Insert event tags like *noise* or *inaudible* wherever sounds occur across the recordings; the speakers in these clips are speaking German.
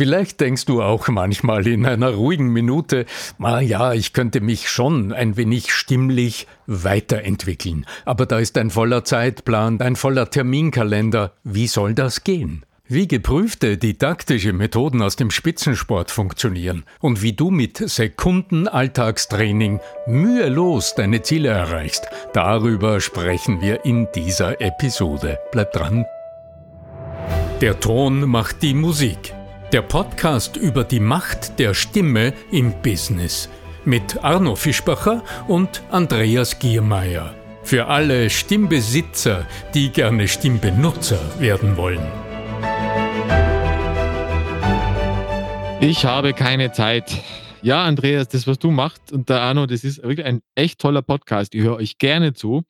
Vielleicht denkst du auch manchmal in einer ruhigen Minute, ah ja, ich könnte mich schon ein wenig stimmlich weiterentwickeln. Aber da ist ein voller Zeitplan, ein voller Terminkalender. Wie soll das gehen? Wie geprüfte didaktische Methoden aus dem Spitzensport funktionieren und wie du mit Sekunden Alltagstraining mühelos deine Ziele erreichst, darüber sprechen wir in dieser Episode. Bleib dran. Der Ton macht die Musik. Der Podcast über die Macht der Stimme im Business mit Arno Fischbacher und Andreas Giermeier. Für alle Stimmbesitzer, die gerne Stimmbenutzer werden wollen. Ich habe keine Zeit. Ja, Andreas, das, was du machst und der Arno, das ist wirklich ein echt toller Podcast. Ich höre euch gerne zu.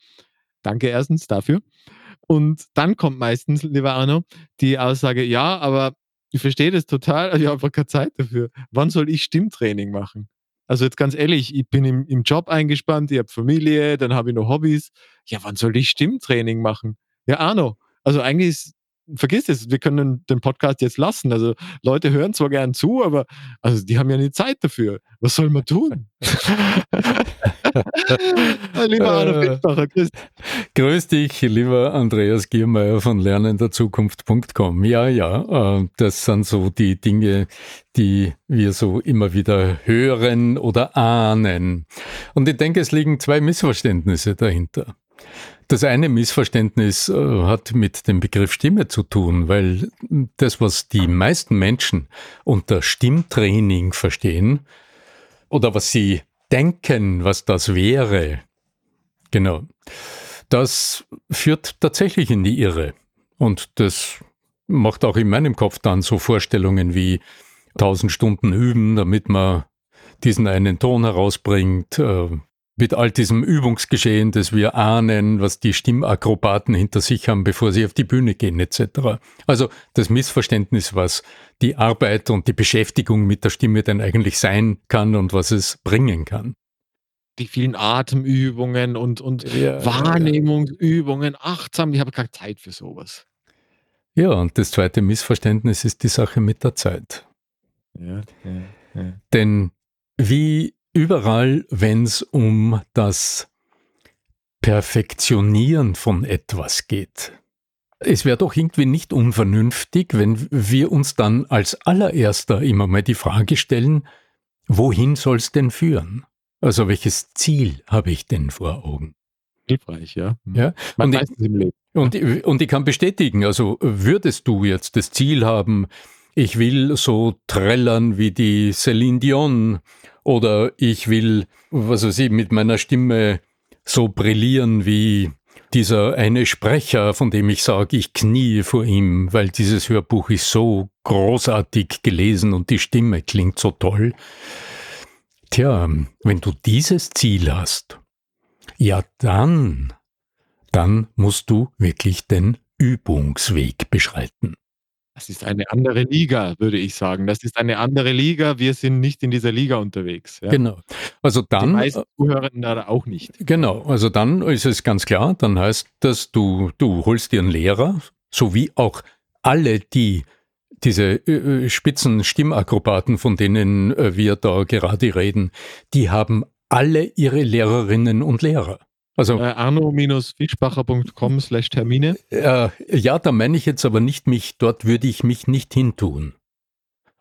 Danke erstens dafür. Und dann kommt meistens, lieber Arno, die Aussage, ja, aber ich verstehe das total, ich habe einfach keine Zeit dafür. Wann soll ich Stimmtraining machen? Also jetzt ganz ehrlich, ich bin im, im Job eingespannt, ich habe Familie, dann habe ich noch Hobbys. Ja, wann soll ich Stimmtraining machen? Ja, Arno, also eigentlich ist vergiss es, wir können den Podcast jetzt lassen. Also Leute hören zwar gern zu, aber also die haben ja nie Zeit dafür. Was soll man tun? *laughs* lieber Arno Fitzbacher, grüß. grüß dich, lieber Andreas Giermeier von lernenderzukunft.com. Ja, ja, äh, das sind so die Dinge, die wir so immer wieder hören oder ahnen. Und ich denke, es liegen zwei Missverständnisse dahinter. Das eine Missverständnis äh, hat mit dem Begriff Stimme zu tun, weil das, was die meisten Menschen unter Stimmtraining verstehen oder was sie denken, was das wäre, genau, das führt tatsächlich in die Irre. Und das macht auch in meinem Kopf dann so Vorstellungen wie tausend Stunden üben, damit man diesen einen Ton herausbringt, äh, mit all diesem Übungsgeschehen, das wir ahnen, was die Stimmakrobaten hinter sich haben, bevor sie auf die Bühne gehen, etc. Also das Missverständnis, was die Arbeit und die Beschäftigung mit der Stimme denn eigentlich sein kann und was es bringen kann. Die vielen Atemübungen und, und ja, Wahrnehmungsübungen, achtsam, ich habe keine Zeit für sowas. Ja, und das zweite Missverständnis ist die Sache mit der Zeit. Ja, ja, ja. Denn wie Überall, wenn es um das Perfektionieren von etwas geht. Es wäre doch irgendwie nicht unvernünftig, wenn wir uns dann als allererster immer mal die Frage stellen, wohin soll es denn führen? Also welches Ziel habe ich denn vor Augen? Hilfreich, ja. Mhm. ja? Und, ich. Und, und ich kann bestätigen, also würdest du jetzt das Ziel haben, ich will so trällern wie die Celine Dion oder ich will, was weiß ich, mit meiner Stimme so brillieren wie dieser eine Sprecher, von dem ich sage, ich knie vor ihm, weil dieses Hörbuch ist so großartig gelesen und die Stimme klingt so toll. Tja, wenn du dieses Ziel hast, ja dann, dann musst du wirklich den Übungsweg beschreiten. Das ist eine andere Liga, würde ich sagen. Das ist eine andere Liga. Wir sind nicht in dieser Liga unterwegs. Ja. Genau. Also dann. Die meisten Zuhörenden da auch nicht. Genau. Also dann ist es ganz klar. Dann heißt das, du, du holst dir einen Lehrer, sowie auch alle, die diese äh, äh spitzen Stimmakrobaten, von denen äh, wir da gerade reden, die haben alle ihre Lehrerinnen und Lehrer. Also äh, arno-fischbacher.com slash Termine. Äh, ja, da meine ich jetzt aber nicht mich, dort würde ich mich nicht hintun.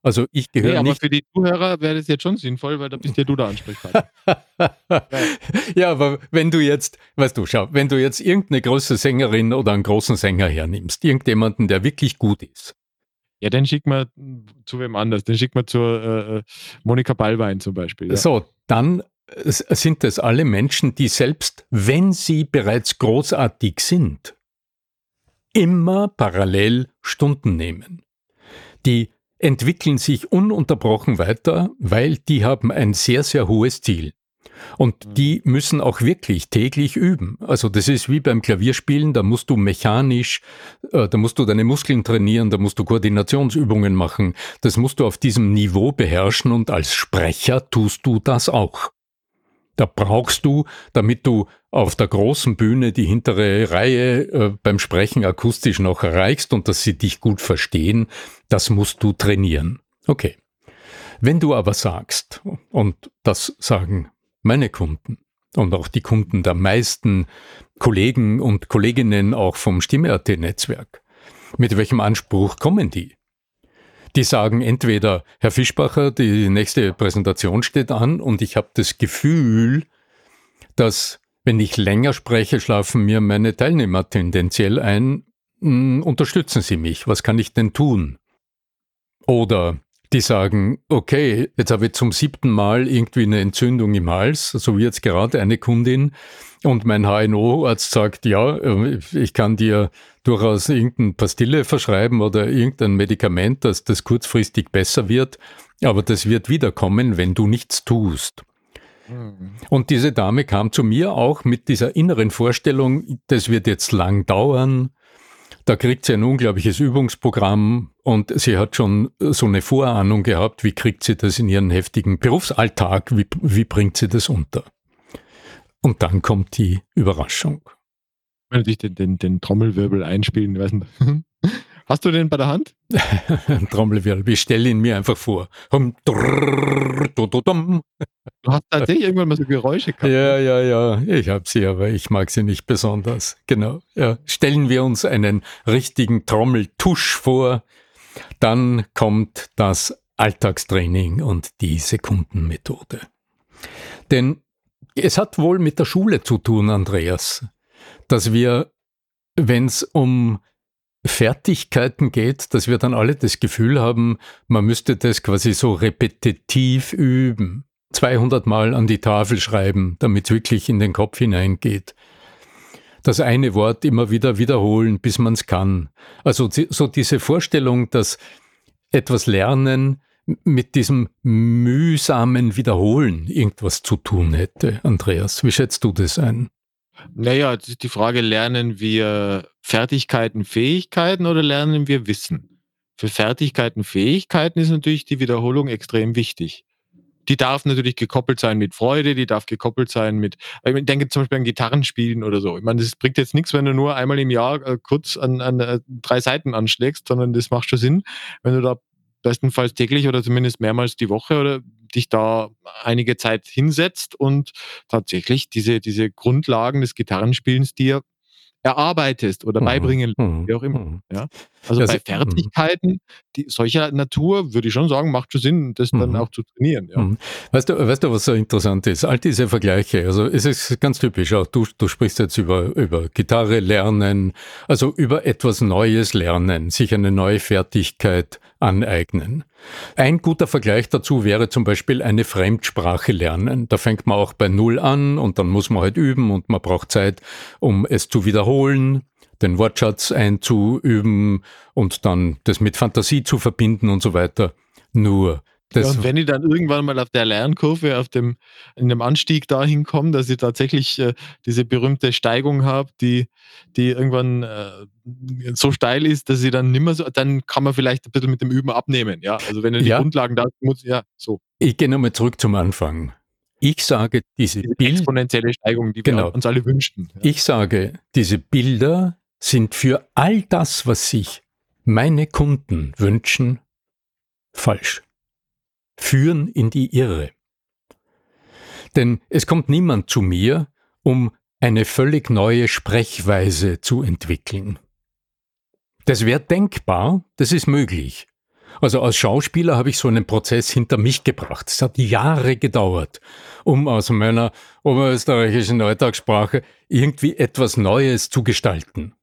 Also ich gehöre nee, aber nicht. für die Zuhörer wäre das jetzt schon sinnvoll, weil da bist ja du der Ansprechpartner. *laughs* ja, aber wenn du jetzt, weißt du, schau, wenn du jetzt irgendeine große Sängerin oder einen großen Sänger hernimmst, irgendjemanden, der wirklich gut ist. Ja, den schick mal zu wem anders. Den schick mal zur äh, äh Monika Ballwein zum Beispiel. Ja. So, dann sind es alle Menschen, die selbst, wenn sie bereits großartig sind, immer parallel Stunden nehmen. Die entwickeln sich ununterbrochen weiter, weil die haben ein sehr, sehr hohes Ziel. Und mhm. die müssen auch wirklich täglich üben. Also das ist wie beim Klavierspielen, da musst du mechanisch, äh, da musst du deine Muskeln trainieren, da musst du Koordinationsübungen machen. Das musst du auf diesem Niveau beherrschen und als Sprecher tust du das auch. Da brauchst du, damit du auf der großen Bühne die hintere Reihe äh, beim Sprechen akustisch noch erreichst und dass sie dich gut verstehen, das musst du trainieren. Okay. Wenn du aber sagst, und das sagen meine Kunden und auch die Kunden der meisten Kollegen und Kolleginnen auch vom Stimme.at-Netzwerk, mit welchem Anspruch kommen die? Die sagen entweder, Herr Fischbacher, die nächste Präsentation steht an und ich habe das Gefühl, dass wenn ich länger spreche, schlafen mir meine Teilnehmer tendenziell ein. Hm, unterstützen Sie mich, was kann ich denn tun? Oder die sagen, okay, jetzt habe ich zum siebten Mal irgendwie eine Entzündung im Hals, so wie jetzt gerade eine Kundin, und mein HNO-Arzt sagt, ja, äh, ich kann dir durchaus irgendeine Pastille verschreiben oder irgendein Medikament, dass das kurzfristig besser wird, aber das wird wiederkommen, wenn du nichts tust. Mhm. Und diese Dame kam zu mir auch mit dieser inneren Vorstellung, das wird jetzt lang dauern, da kriegt sie ein unglaubliches Übungsprogramm und sie hat schon so eine Vorahnung gehabt, wie kriegt sie das in ihren heftigen Berufsalltag, wie, wie bringt sie das unter. Und dann kommt die Überraschung. Wenn du dich den, den, den Trommelwirbel einspielen, weiß nicht. *laughs* Hast du den bei der Hand? *laughs* Trommelwirbel, ich stelle ihn mir einfach vor. Du hast tatsächlich irgendwann mal so Geräusche gehabt. Ja, ne? ja, ja, ich habe sie, aber ich mag sie nicht besonders. Genau. Ja. Stellen wir uns einen richtigen Trommeltusch vor, dann kommt das Alltagstraining und die Sekundenmethode. Denn es hat wohl mit der Schule zu tun, Andreas, dass wir, wenn es um Fertigkeiten geht, dass wir dann alle das Gefühl haben, man müsste das quasi so repetitiv üben. 200 Mal an die Tafel schreiben, damit es wirklich in den Kopf hineingeht. Das eine Wort immer wieder wiederholen, bis man es kann. Also so diese Vorstellung, dass etwas Lernen mit diesem mühsamen Wiederholen irgendwas zu tun hätte. Andreas, wie schätzt du das ein? Naja, es ist die Frage, lernen wir Fertigkeiten, Fähigkeiten oder lernen wir Wissen? Für Fertigkeiten, Fähigkeiten ist natürlich die Wiederholung extrem wichtig. Die darf natürlich gekoppelt sein mit Freude, die darf gekoppelt sein mit, ich denke zum Beispiel an Gitarrenspielen oder so. Ich meine, das bringt jetzt nichts, wenn du nur einmal im Jahr äh, kurz an, an äh, drei Seiten anschlägst, sondern das macht schon Sinn, wenn du da bestenfalls täglich oder zumindest mehrmals die Woche oder dich da einige Zeit hinsetzt und tatsächlich diese, diese Grundlagen des Gitarrenspielens dir erarbeitest oder mhm. beibringen, mhm. wie auch immer. Mhm. Ja? Also das bei mhm. Fertigkeiten die, solcher Natur würde ich schon sagen, macht schon Sinn, das dann mhm. auch zu trainieren. Ja. Mhm. Weißt, du, weißt du, was so interessant ist? All diese Vergleiche, also es ist ganz typisch, auch du, du sprichst jetzt über, über Gitarre lernen, also über etwas Neues lernen, sich eine neue Fertigkeit aneignen. Ein guter Vergleich dazu wäre zum Beispiel eine Fremdsprache lernen. Da fängt man auch bei Null an und dann muss man halt üben und man braucht Zeit, um es zu wiederholen, den Wortschatz einzuüben und dann das mit Fantasie zu verbinden und so weiter. Nur das ja, und wenn ich dann irgendwann mal auf der Lernkurve, auf dem, in dem Anstieg dahin komme, dass ich tatsächlich äh, diese berühmte Steigung habe, die, die irgendwann äh, so steil ist, dass ich dann nimmer so, dann kann man vielleicht ein bisschen mit dem Üben abnehmen. Ja, also wenn du die ja. Grundlagen da muss, ja, so. Ich gehe nochmal zurück zum Anfang. Ich sage, diese, diese Bild exponentielle Steigung, die genau. wir uns alle wünschten. Ja. Ich sage, diese Bilder sind für all das, was sich meine Kunden wünschen, falsch führen in die Irre. Denn es kommt niemand zu mir, um eine völlig neue Sprechweise zu entwickeln. Das wäre denkbar, das ist möglich. Also als Schauspieler habe ich so einen Prozess hinter mich gebracht. Es hat Jahre gedauert, um aus meiner oberösterreichischen Alltagssprache irgendwie etwas Neues zu gestalten.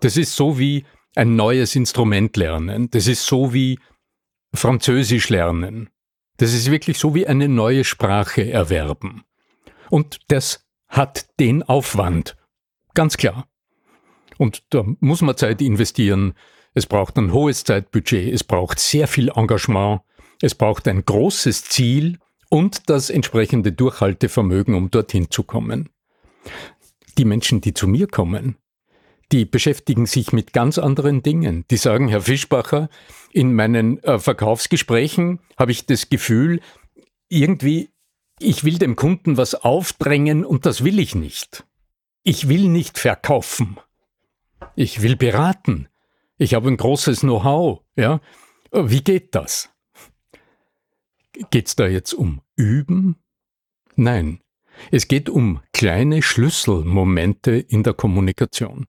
Das ist so wie ein neues Instrument lernen. Das ist so wie Französisch lernen. Das ist wirklich so wie eine neue Sprache erwerben. Und das hat den Aufwand. Ganz klar. Und da muss man Zeit investieren. Es braucht ein hohes Zeitbudget. Es braucht sehr viel Engagement. Es braucht ein großes Ziel und das entsprechende Durchhaltevermögen, um dorthin zu kommen. Die Menschen, die zu mir kommen, die beschäftigen sich mit ganz anderen Dingen. Die sagen, Herr Fischbacher, in meinen äh, Verkaufsgesprächen habe ich das Gefühl, irgendwie, ich will dem Kunden was aufdrängen und das will ich nicht. Ich will nicht verkaufen. Ich will beraten. Ich habe ein großes Know-how, ja. Wie geht das? Geht es da jetzt um Üben? Nein, es geht um kleine Schlüsselmomente in der Kommunikation.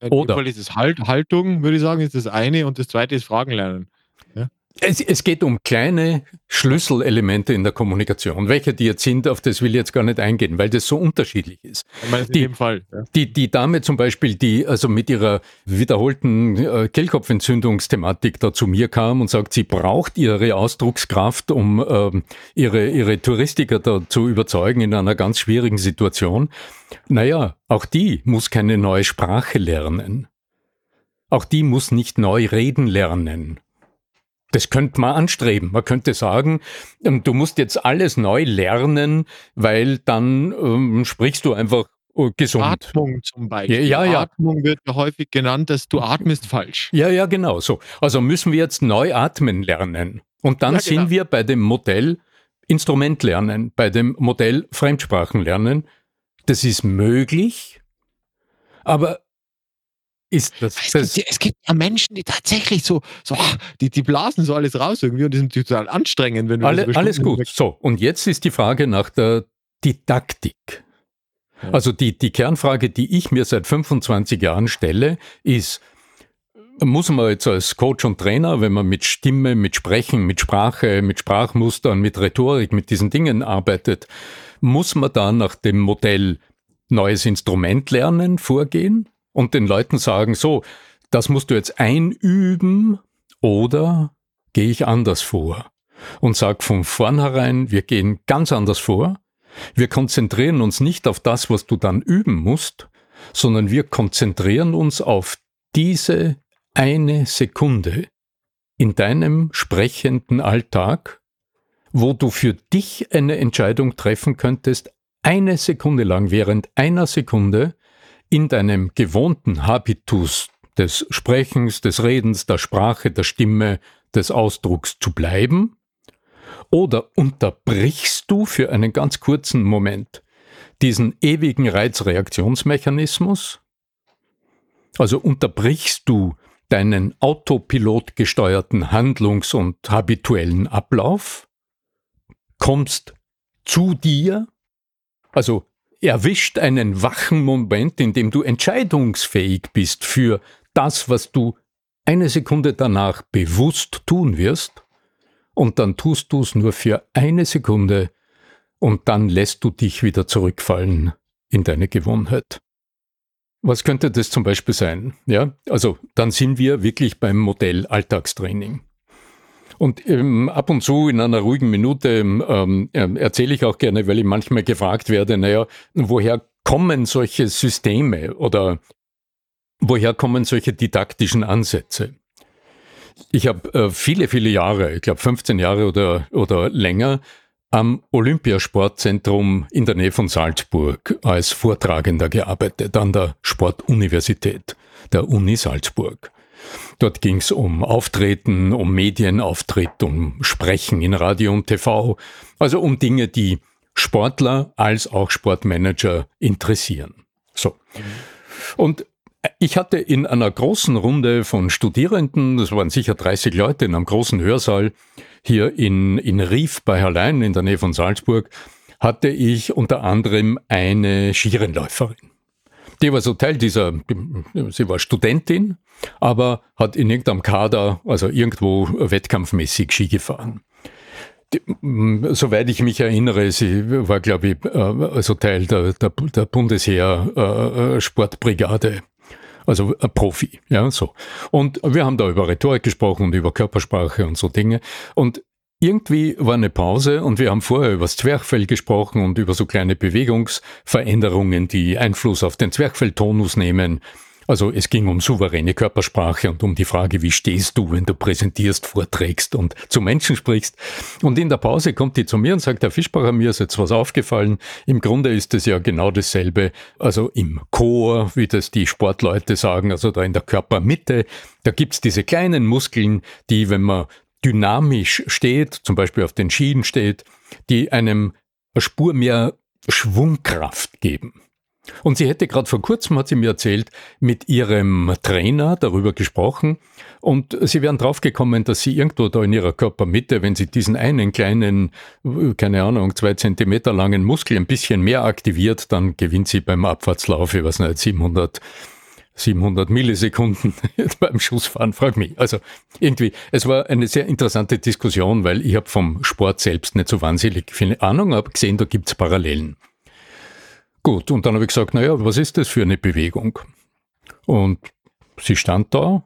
In Oder Fall ist es halt, Haltung, würde ich sagen, ist das eine und das zweite ist Fragen lernen. Ja? Es, es, geht um kleine Schlüsselelemente in der Kommunikation. Welche die jetzt sind, auf das will ich jetzt gar nicht eingehen, weil das so unterschiedlich ist. Die, Fall, ja. die, die, Dame zum Beispiel, die also mit ihrer wiederholten äh, Kehlkopfentzündungsthematik da zu mir kam und sagt, sie braucht ihre Ausdruckskraft, um ähm, ihre, ihre Touristiker da zu überzeugen in einer ganz schwierigen Situation. Naja, auch die muss keine neue Sprache lernen. Auch die muss nicht neu reden lernen. Das könnte man anstreben. Man könnte sagen, ähm, du musst jetzt alles neu lernen, weil dann ähm, sprichst du einfach äh, gesund. Atmung zum Beispiel. Ja, ja, Atmung wird ja häufig genannt, dass du atmest falsch. Ja, ja, genau so. Also müssen wir jetzt neu atmen lernen. Und dann ja, genau. sind wir bei dem Modell Instrument lernen, bei dem Modell Fremdsprachen lernen. Das ist möglich, aber ist das. Es, das gibt, es gibt ja Menschen, die tatsächlich so, so die, die blasen so alles raus irgendwie und die sind total anstrengend, wenn du Alle, Alles gut. So, und jetzt ist die Frage nach der Didaktik. Ja. Also die, die Kernfrage, die ich mir seit 25 Jahren stelle, ist, muss man jetzt als Coach und Trainer, wenn man mit Stimme, mit Sprechen, mit Sprache, mit Sprachmustern, mit Rhetorik, mit diesen Dingen arbeitet, muss man da nach dem Modell neues Instrument lernen vorgehen? Und den Leuten sagen, so, das musst du jetzt einüben oder gehe ich anders vor und sag von vornherein, wir gehen ganz anders vor. Wir konzentrieren uns nicht auf das, was du dann üben musst, sondern wir konzentrieren uns auf diese eine Sekunde in deinem sprechenden Alltag, wo du für dich eine Entscheidung treffen könntest, eine Sekunde lang, während einer Sekunde, in deinem gewohnten Habitus des Sprechens, des Redens, der Sprache, der Stimme, des Ausdrucks zu bleiben? Oder unterbrichst du für einen ganz kurzen Moment diesen ewigen Reizreaktionsmechanismus? Also unterbrichst du deinen autopilot gesteuerten Handlungs- und habituellen Ablauf? Kommst zu dir? Also erwischt einen wachen Moment, in dem du entscheidungsfähig bist für das, was du eine Sekunde danach bewusst tun wirst, und dann tust du es nur für eine Sekunde, und dann lässt du dich wieder zurückfallen in deine Gewohnheit. Was könnte das zum Beispiel sein? Ja, also dann sind wir wirklich beim Modell Alltagstraining. Und ähm, ab und zu in einer ruhigen Minute ähm, äh, erzähle ich auch gerne, weil ich manchmal gefragt werde, naja, woher kommen solche Systeme oder woher kommen solche didaktischen Ansätze? Ich habe äh, viele, viele Jahre, ich glaube 15 Jahre oder, oder länger, am Olympiasportzentrum in der Nähe von Salzburg als Vortragender gearbeitet, an der Sportuniversität der Uni Salzburg. Dort ging es um Auftreten, um Medienauftritt, um Sprechen in Radio und TV, also um Dinge, die Sportler als auch Sportmanager interessieren. So. Und ich hatte in einer großen Runde von Studierenden, das waren sicher 30 Leute in einem großen Hörsaal hier in, in Rief bei Herrlein in der Nähe von Salzburg, hatte ich unter anderem eine Skirennläuferin. Die war so Teil dieser, sie war Studentin, aber hat in irgendeinem Kader, also irgendwo wettkampfmäßig Ski gefahren. Die, soweit ich mich erinnere, sie war, glaube ich, äh, also Teil der, der, der Bundesheer-Sportbrigade. Äh, also ein Profi, ja, so. Und wir haben da über Rhetorik gesprochen und über Körpersprache und so Dinge. Und irgendwie war eine Pause und wir haben vorher über das Zwerchfell gesprochen und über so kleine Bewegungsveränderungen, die Einfluss auf den Zwerchfelltonus nehmen. Also es ging um souveräne Körpersprache und um die Frage, wie stehst du, wenn du präsentierst, vorträgst und zu Menschen sprichst. Und in der Pause kommt die zu mir und sagt, Herr Fischbacher, mir ist jetzt was aufgefallen. Im Grunde ist es ja genau dasselbe. Also im Chor, wie das die Sportleute sagen, also da in der Körpermitte, da gibt's diese kleinen Muskeln, die, wenn man dynamisch steht, zum Beispiel auf den Schienen steht, die einem eine Spur mehr Schwungkraft geben. Und sie hätte gerade vor kurzem, hat sie mir erzählt, mit ihrem Trainer darüber gesprochen und sie wären draufgekommen, dass sie irgendwo da in ihrer Körpermitte, wenn sie diesen einen kleinen, keine Ahnung, zwei Zentimeter langen Muskel ein bisschen mehr aktiviert, dann gewinnt sie beim Abfahrtslauf, ich weiß nicht, 700 700 Millisekunden *laughs* beim Schussfahren, frag mich. Also irgendwie, es war eine sehr interessante Diskussion, weil ich habe vom Sport selbst nicht so wahnsinnig viel Ahnung, aber gesehen, da gibt's Parallelen. Gut, und dann habe ich gesagt, naja, was ist das für eine Bewegung? Und sie stand da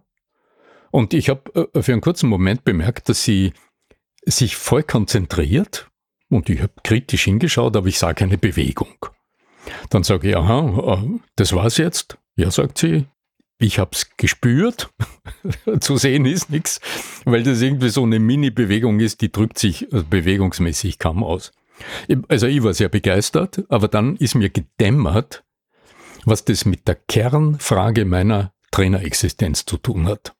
und ich habe äh, für einen kurzen Moment bemerkt, dass sie sich voll konzentriert und ich habe kritisch hingeschaut, aber ich sah keine Bewegung. Dann sage ich, aha, äh, das war's jetzt. Ja, sagt sie, ich habe es gespürt. *laughs* Zu sehen ist nichts, weil das irgendwie so eine Mini-Bewegung ist, die drückt sich äh, bewegungsmäßig kaum aus. Also ich war sehr begeistert, aber dann ist mir gedämmert, was das mit der Kernfrage meiner Trainerexistenz zu tun hat.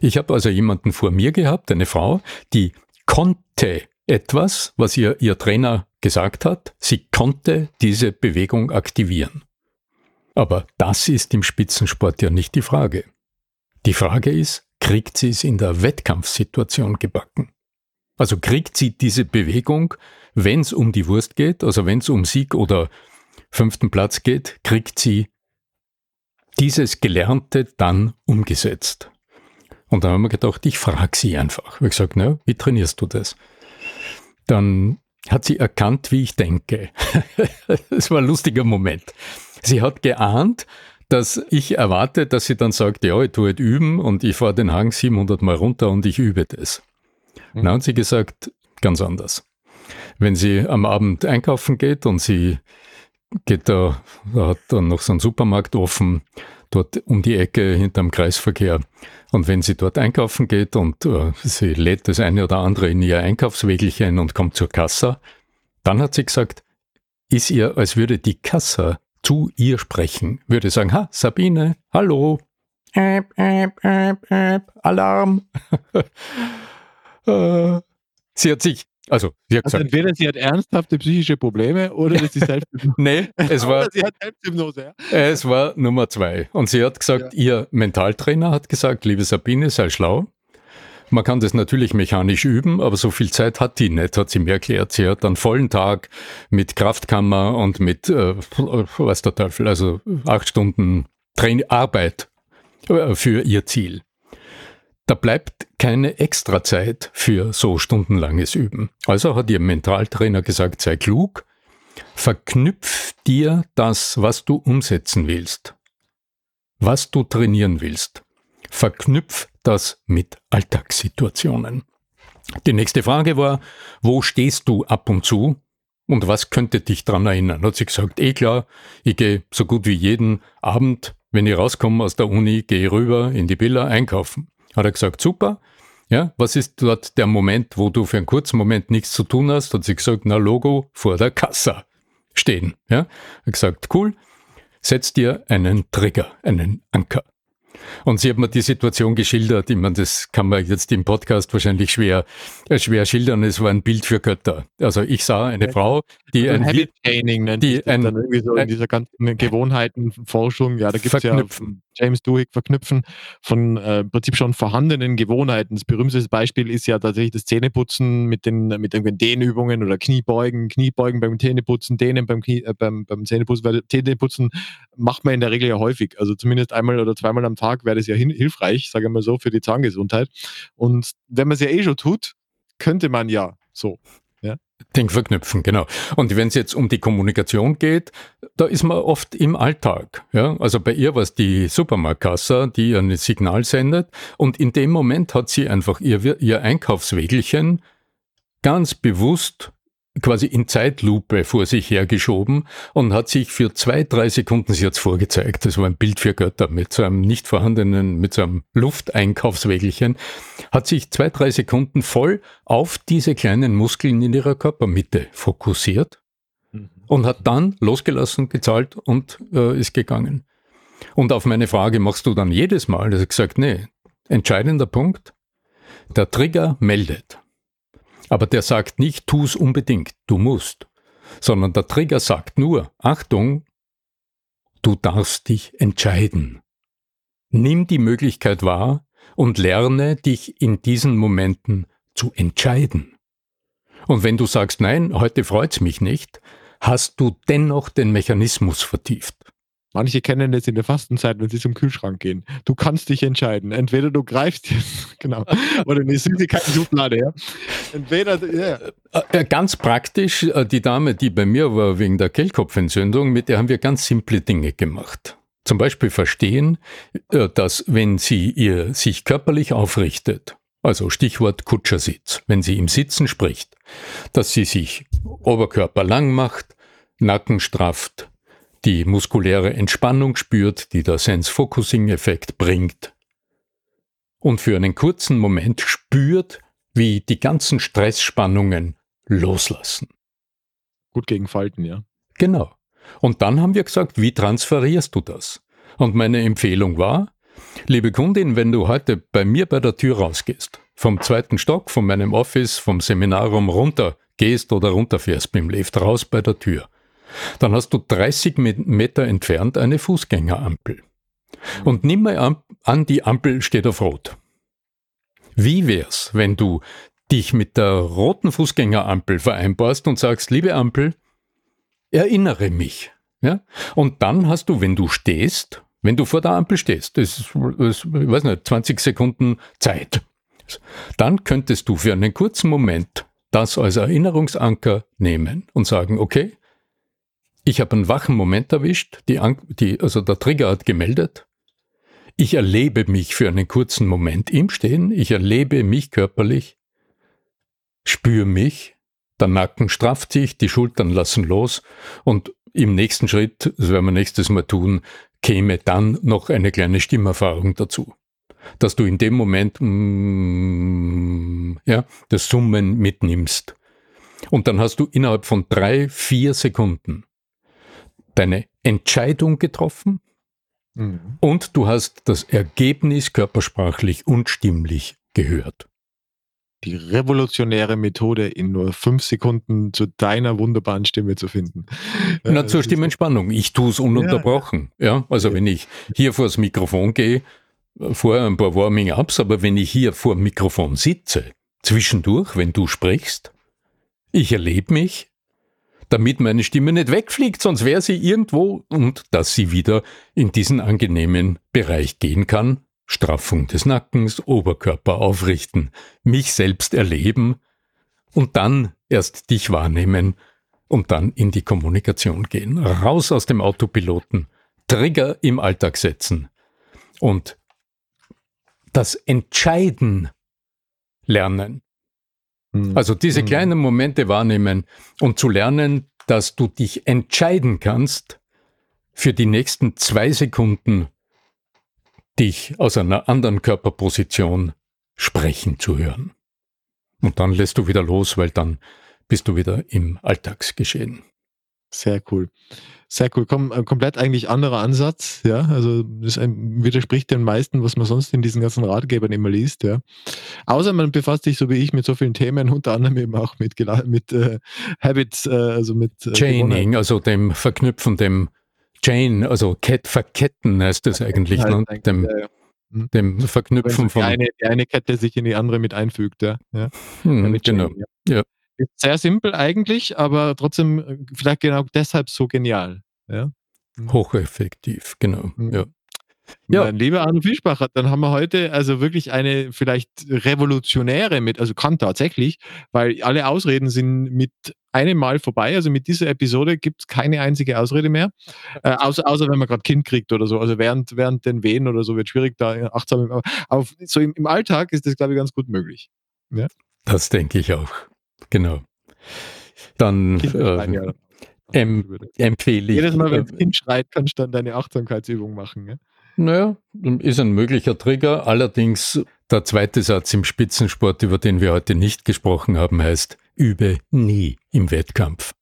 Ich habe also jemanden vor mir gehabt, eine Frau, die konnte etwas, was ihr ihr Trainer gesagt hat, sie konnte diese Bewegung aktivieren. Aber das ist im Spitzensport ja nicht die Frage. Die Frage ist, kriegt sie es in der Wettkampfsituation gebacken? Also kriegt sie diese Bewegung wenn es um die Wurst geht, also wenn es um Sieg oder fünften Platz geht, kriegt sie dieses Gelernte dann umgesetzt. Und dann haben wir gedacht, ich frage sie einfach. Ich habe gesagt, na, wie trainierst du das? Dann hat sie erkannt, wie ich denke. *laughs* Es war ein lustiger Moment. Sie hat geahnt, dass ich erwarte, dass sie dann sagt, ja, ich tue halt üben und ich fahre den Hang 700 Mal runter und ich übe das. Mhm. Dann hat sie gesagt, ganz anders wenn sie am Abend einkaufen geht und sie geht da, da hat dann noch so ein Supermarkt offen, dort um die Ecke hinterm Kreisverkehr. Und wenn sie dort einkaufen geht und äh, sie lädt das eine oder andere in ihr Einkaufswägelchen und kommt zur Kassa, dann hat sie gesagt, ist ihr, als würde die Kassa zu ihr sprechen, würde sagen, ha, Sabine, hallo, äp, äp, äp, Alarm. *laughs* äh, sie hat sich also, sie hat also gesagt, entweder sie hat ernsthafte psychische Probleme oder sie *laughs* Selbsthypnose. nee, es war, sie hat Selbsthypnose. Ja. Es war Nummer zwei. Und sie hat gesagt, ja. ihr Mentaltrainer hat gesagt, liebe Sabine, sei schlau. Man kann das natürlich mechanisch üben, aber so viel Zeit hat die nicht, hat sie mir erklärt. Sie hat einen vollen Tag mit Kraftkammer und mit, äh, was der Teufel, also acht Stunden Train Arbeit äh, für ihr Ziel. Da bleibt keine Extrazeit für so stundenlanges Üben. Also hat ihr Mentaltrainer gesagt, sei klug, verknüpf dir das, was du umsetzen willst, was du trainieren willst. Verknüpf das mit Alltagssituationen. Die nächste Frage war, wo stehst du ab und zu und was könnte dich daran erinnern? Hat sie gesagt, eh klar, ich gehe so gut wie jeden Abend, wenn ich rauskomme aus der Uni, gehe rüber in die Villa einkaufen. Hat er gesagt, super. Ja, was ist dort der Moment, wo du für einen kurzen Moment nichts zu tun hast? Hat sie gesagt, na Logo vor der Kasse stehen. Ja, hat gesagt, cool. Setz dir einen Trigger, einen Anker. Und sie hat mir die Situation geschildert. Ich meine, das kann man jetzt im Podcast wahrscheinlich schwer, äh, schwer schildern. Es war ein Bild für Götter. Also ich sah eine Frau, die ein, ein Habit Training nennt die ein, dann irgendwie so in dieser ganzen Gewohnheitenforschung. Ja, da gibt es ja James Duhigg verknüpfen von äh, im Prinzip schon vorhandenen Gewohnheiten. Das berühmteste Beispiel ist ja tatsächlich das Zähneputzen mit den mit irgendwelchen Dehnübungen oder Kniebeugen, Kniebeugen beim Zähneputzen, Dehnen beim, Knie, äh, beim, beim Zähneputzen, weil Zähneputzen macht man in der Regel ja häufig. Also zumindest einmal oder zweimal am Tag wäre das ja hilfreich, sage ich mal so, für die Zahngesundheit. Und wenn man es ja eh schon tut, könnte man ja so. Den verknüpfen, genau. Und wenn es jetzt um die Kommunikation geht, da ist man oft im Alltag. Ja? Also bei ihr war es die Supermarktkasse, die ein Signal sendet. Und in dem Moment hat sie einfach ihr, ihr Einkaufswägelchen ganz bewusst quasi in Zeitlupe vor sich hergeschoben und hat sich für zwei, drei Sekunden, sie hat vorgezeigt, das war ein Bild für Götter mit so einem nicht vorhandenen, mit so einem Lufteinkaufswägelchen, hat sich zwei, drei Sekunden voll auf diese kleinen Muskeln in ihrer Körpermitte fokussiert mhm. und hat dann losgelassen, gezahlt und äh, ist gegangen. Und auf meine Frage, machst du dann jedes Mal? Da hat gesagt, nee, entscheidender Punkt, der Trigger meldet. Aber der sagt nicht, tu es unbedingt, du musst, sondern der Trigger sagt nur, Achtung, du darfst dich entscheiden. Nimm die Möglichkeit wahr und lerne dich in diesen Momenten zu entscheiden. Und wenn du sagst, nein, heute freut's mich nicht, hast du dennoch den Mechanismus vertieft. Manche kennen das in der Fastenzeit, wenn sie zum Kühlschrank gehen. Du kannst dich entscheiden. Entweder du greifst jetzt, *laughs* genau, oder eine Süßigkeiten-Schublade, ja. Entweder, ja. Äh, äh, ganz praktisch, äh, die Dame, die bei mir war wegen der Kehlkopfentzündung, mit der haben wir ganz simple Dinge gemacht. Zum Beispiel verstehen, dass wenn sie ihr sich körperlich aufrichtet, also Stichwort Kutschersitz, wenn sie im Sitzen spricht, dass sie sich Oberkörper lang macht, Nacken strafft, die muskuläre Entspannung spürt, die der Sense-Focusing-Effekt bringt und für einen kurzen Moment spürt, wie die ganzen Stressspannungen loslassen. Gut gegen Falten, ja. Genau. Und dann haben wir gesagt, wie transferierst du das? Und meine Empfehlung war, liebe Kundin, wenn du heute bei mir bei der Tür rausgehst, vom zweiten Stock, von meinem Office, vom Seminarraum runter gehst oder runterfährst mit dem Lift raus bei der Tür, dann hast du 30 Meter entfernt eine Fußgängerampel. Und nimm mal an, die Ampel steht auf Rot. Wie wär's, wenn du dich mit der roten Fußgängerampel vereinbarst und sagst, liebe Ampel, erinnere mich. Ja? Und dann hast du, wenn du stehst, wenn du vor der Ampel stehst, das ist, das, ich weiß nicht, 20 Sekunden Zeit, dann könntest du für einen kurzen Moment das als Erinnerungsanker nehmen und sagen, okay, ich habe einen wachen Moment erwischt, die, die, also der Trigger hat gemeldet. Ich erlebe mich für einen kurzen Moment im Stehen, ich erlebe mich körperlich, spüre mich, der Nacken strafft sich, die Schultern lassen los und im nächsten Schritt, das werden wir nächstes Mal tun, käme dann noch eine kleine Stimmerfahrung dazu. Dass du in dem Moment mm, ja, das Summen mitnimmst. Und dann hast du innerhalb von drei, vier Sekunden deine Entscheidung getroffen mhm. und du hast das Ergebnis körpersprachlich und stimmlich gehört. Die revolutionäre Methode in nur fünf Sekunden zu deiner wunderbaren Stimme zu finden. Na, zur Stimmentspannung. Ich tue es ununterbrochen. Ja. ja. also ja. wenn ich hier vor das Mikrofon gehe, vorher ein paar Warming-ups, aber wenn ich hier vor dem Mikrofon sitze, zwischendurch, wenn du sprichst, ich erlebe mich, damit meine Stimme nicht wegfliegt, sonst wäre sie irgendwo und dass sie wieder in diesen angenehmen Bereich gehen kann. Straffung des Nackens, Oberkörper aufrichten, mich selbst erleben und dann erst dich wahrnehmen und dann in die Kommunikation gehen. Raus aus dem Autopiloten, Trigger im Alltag setzen und das Entscheiden lernen. Mhm. Also diese mhm. kleinen Momente wahrnehmen und zu lernen, dass du dich entscheiden kannst, für die nächsten zwei Sekunden dich aus einer anderen Körperposition sprechen zu hören. Und dann lässt du wieder los, weil dann bist du wieder im Alltagsgeschehen. Sehr cool. Sehr cool. Kom äh, komplett eigentlich anderer Ansatz, ja. Also das widerspricht den meisten, was man sonst in diesen ganzen Ratgebern immer liest, ja. Außer man befasst sich so wie ich mit so vielen Themen, unter anderem eben auch mit, mit äh, Habits, äh, also mit äh, Chaining, also dem Verknüpfen, dem Chain, also Ket verketten heißt das eigentlich, ja, ne? dem, ja, ja. Hm. dem Verknüpfen von. Die eine, die eine Kette sich in die andere mit einfügt, ja. ja. Hm, genau. ja. Ist sehr simpel eigentlich, aber trotzdem äh, vielleicht genau deshalb so genial. Ja? Mhm. Hocheffektiv, genau. Mhm. Ja. Ja. Mein lieber Arno Fischbacher, dann haben wir heute also wirklich eine vielleicht revolutionäre mit, also kann tatsächlich, weil alle Ausreden sind mit einem Mal vorbei. Also mit dieser Episode gibt es keine einzige Ausrede mehr. Äh, außer, außer wenn man gerade Kind kriegt oder so. Also während, während den Wehen oder so wird schwierig, da achtsam. Aber so im, im Alltag ist das, glaube ich, ganz gut möglich. Ja? Das denke ich auch. Genau. Dann äh, em, empfehle ich. Jedes Mal, wenn das Kind schreit, kannst du dann deine Achtsamkeitsübung machen. Ja? Naja, ist ein möglicher Trigger. Allerdings der zweite Satz im Spitzensport, über den wir heute nicht gesprochen haben, heißt, übe nie im Wettkampf.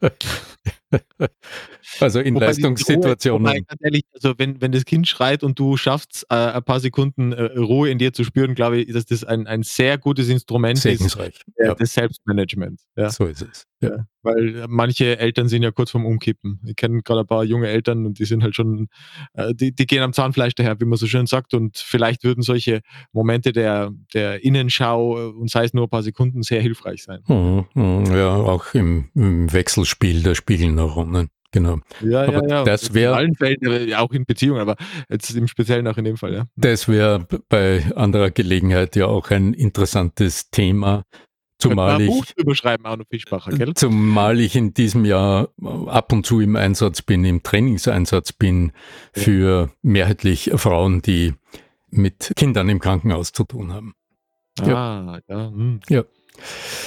*laughs* *laughs* also in wobei Leistungssituationen. Ruhe, ganz ehrlich, also wenn, wenn das Kind schreit und du schaffst, äh, ein paar Sekunden äh, Ruhe in dir zu spüren, glaube ich, dass das ein, ein sehr gutes Instrument ist äh, ja. des Selbstmanagements. Ja. So ist es. Ja. Weil manche Eltern sind ja kurz vorm Umkippen. Ich kenne gerade ein paar junge Eltern und die sind halt schon, äh, die, die gehen am Zahnfleisch daher, wie man so schön sagt. Und vielleicht würden solche Momente der, der Innenschau äh, und sei es nur ein paar Sekunden sehr hilfreich sein. Mhm, mhm. ja, auch im, im Wechselspiel der Spiegelneuronen. Genau. Ja, aber ja, ja. Das wäre. In allen Fällen, auch in Beziehungen, aber jetzt im Speziellen auch in dem Fall, ja. Das wäre bei anderer Gelegenheit ja auch ein interessantes Thema, Zumal ich, Buch überschreiben, Arno Fischbacher, gell? Zumal ich in diesem Jahr ab und zu im Einsatz bin, im Trainingseinsatz bin für mehrheitlich Frauen, die mit Kindern im Krankenhaus zu tun haben. Ah, ja. Ja, hm. ja.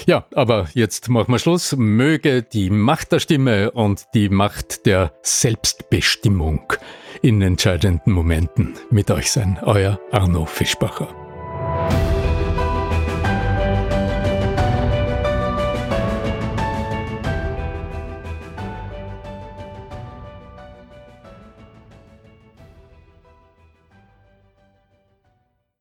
Ja, aber jetzt machen wir Schluss. Möge die Macht der Stimme und die Macht der Selbstbestimmung in entscheidenden Momenten mit euch sein. Euer Arno Fischbacher.